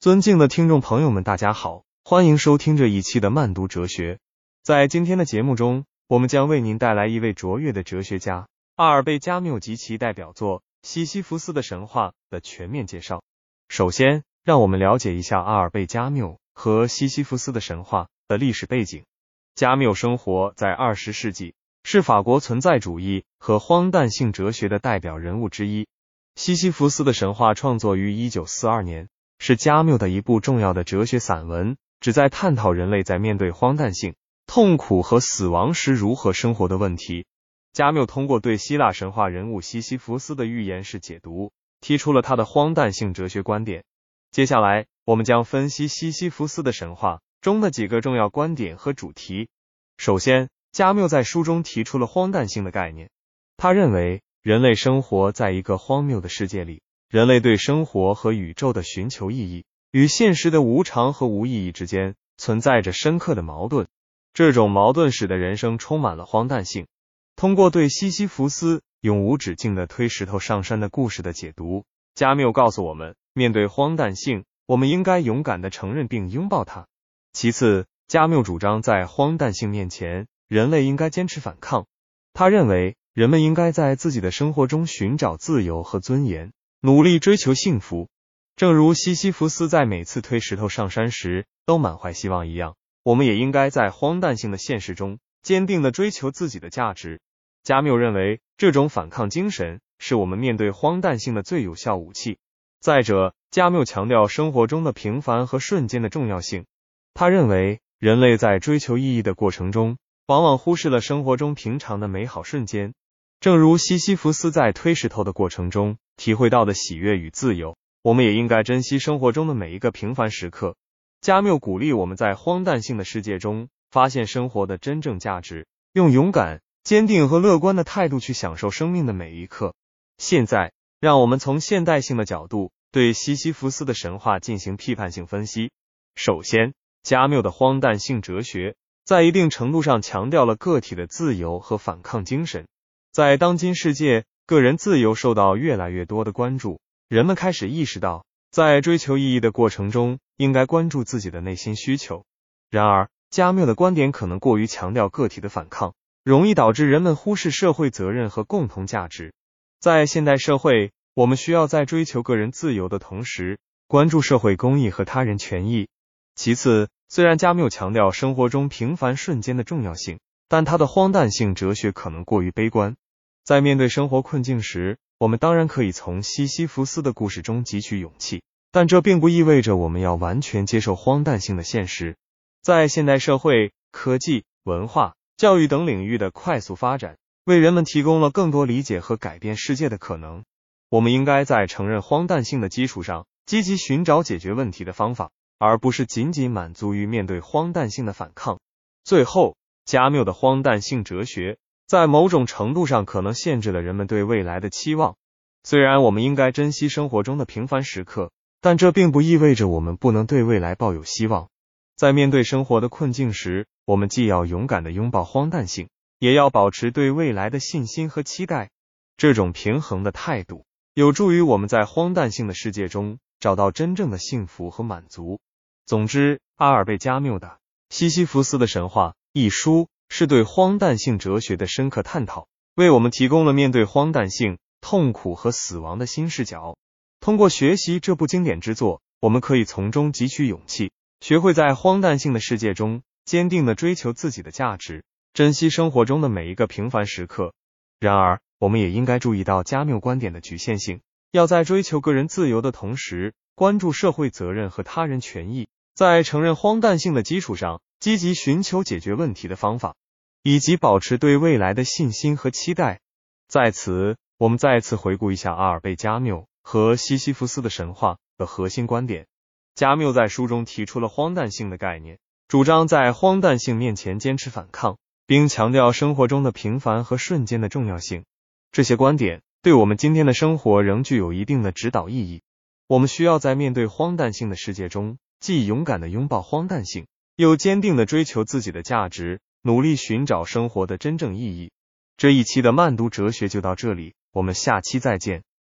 尊敬的听众朋友们，大家好，欢迎收听这一期的慢读哲学。在今天的节目中，我们将为您带来一位卓越的哲学家阿尔贝·加缪及其代表作《西西弗斯的神话》的全面介绍。首先，让我们了解一下阿尔贝·加缪和西西弗斯的神话的历史背景。加缪生活在二十世纪，是法国存在主义和荒诞性哲学的代表人物之一。西西弗斯的神话创作于一九四二年。是加缪的一部重要的哲学散文，旨在探讨人类在面对荒诞性、痛苦和死亡时如何生活的问题。加缪通过对希腊神话人物西西弗斯的预言式解读，提出了他的荒诞性哲学观点。接下来，我们将分析西西弗斯的神话中的几个重要观点和主题。首先，加缪在书中提出了荒诞性的概念。他认为，人类生活在一个荒谬的世界里。人类对生活和宇宙的寻求意义，与现实的无常和无意义之间存在着深刻的矛盾。这种矛盾使得人生充满了荒诞性。通过对西西弗斯永无止境的推石头上山的故事的解读，加缪告诉我们，面对荒诞性，我们应该勇敢的承认并拥抱它。其次，加缪主张在荒诞性面前，人类应该坚持反抗。他认为，人们应该在自己的生活中寻找自由和尊严。努力追求幸福，正如西西弗斯在每次推石头上山时都满怀希望一样，我们也应该在荒诞性的现实中坚定的追求自己的价值。加缪认为，这种反抗精神是我们面对荒诞性的最有效武器。再者，加缪强调生活中的平凡和瞬间的重要性。他认为，人类在追求意义的过程中，往往忽视了生活中平常的美好瞬间。正如西西弗斯在推石头的过程中体会到的喜悦与自由，我们也应该珍惜生活中的每一个平凡时刻。加缪鼓励我们在荒诞性的世界中发现生活的真正价值，用勇敢、坚定和乐观的态度去享受生命的每一刻。现在，让我们从现代性的角度对西西弗斯的神话进行批判性分析。首先，加缪的荒诞性哲学在一定程度上强调了个体的自由和反抗精神。在当今世界，个人自由受到越来越多的关注，人们开始意识到，在追求意义的过程中，应该关注自己的内心需求。然而，加缪的观点可能过于强调个体的反抗，容易导致人们忽视社会责任和共同价值。在现代社会，我们需要在追求个人自由的同时，关注社会公益和他人权益。其次，虽然加缪强调生活中平凡瞬间的重要性。但他的荒诞性哲学可能过于悲观。在面对生活困境时，我们当然可以从西西弗斯的故事中汲取勇气，但这并不意味着我们要完全接受荒诞性的现实。在现代社会，科技、文化、教育等领域的快速发展，为人们提供了更多理解和改变世界的可能。我们应该在承认荒诞性的基础上，积极寻找解决问题的方法，而不是仅仅满足于面对荒诞性的反抗。最后。加缪的荒诞性哲学在某种程度上可能限制了人们对未来的期望。虽然我们应该珍惜生活中的平凡时刻，但这并不意味着我们不能对未来抱有希望。在面对生活的困境时，我们既要勇敢的拥抱荒诞性，也要保持对未来的信心和期待。这种平衡的态度有助于我们在荒诞性的世界中找到真正的幸福和满足。总之，阿尔贝·加缪的《西西弗斯的神话》。一书是对荒诞性哲学的深刻探讨，为我们提供了面对荒诞性、痛苦和死亡的新视角。通过学习这部经典之作，我们可以从中汲取勇气，学会在荒诞性的世界中坚定的追求自己的价值，珍惜生活中的每一个平凡时刻。然而，我们也应该注意到加缪观点的局限性，要在追求个人自由的同时，关注社会责任和他人权益，在承认荒诞性的基础上。积极寻求解决问题的方法，以及保持对未来的信心和期待。在此，我们再次回顾一下阿尔贝·加缪和西西弗斯的神话的核心观点。加缪在书中提出了荒诞性的概念，主张在荒诞性面前坚持反抗，并强调生活中的平凡和瞬间的重要性。这些观点对我们今天的生活仍具有一定的指导意义。我们需要在面对荒诞性的世界中，既勇敢的拥抱荒诞性。又坚定的追求自己的价值，努力寻找生活的真正意义。这一期的慢读哲学就到这里，我们下期再见。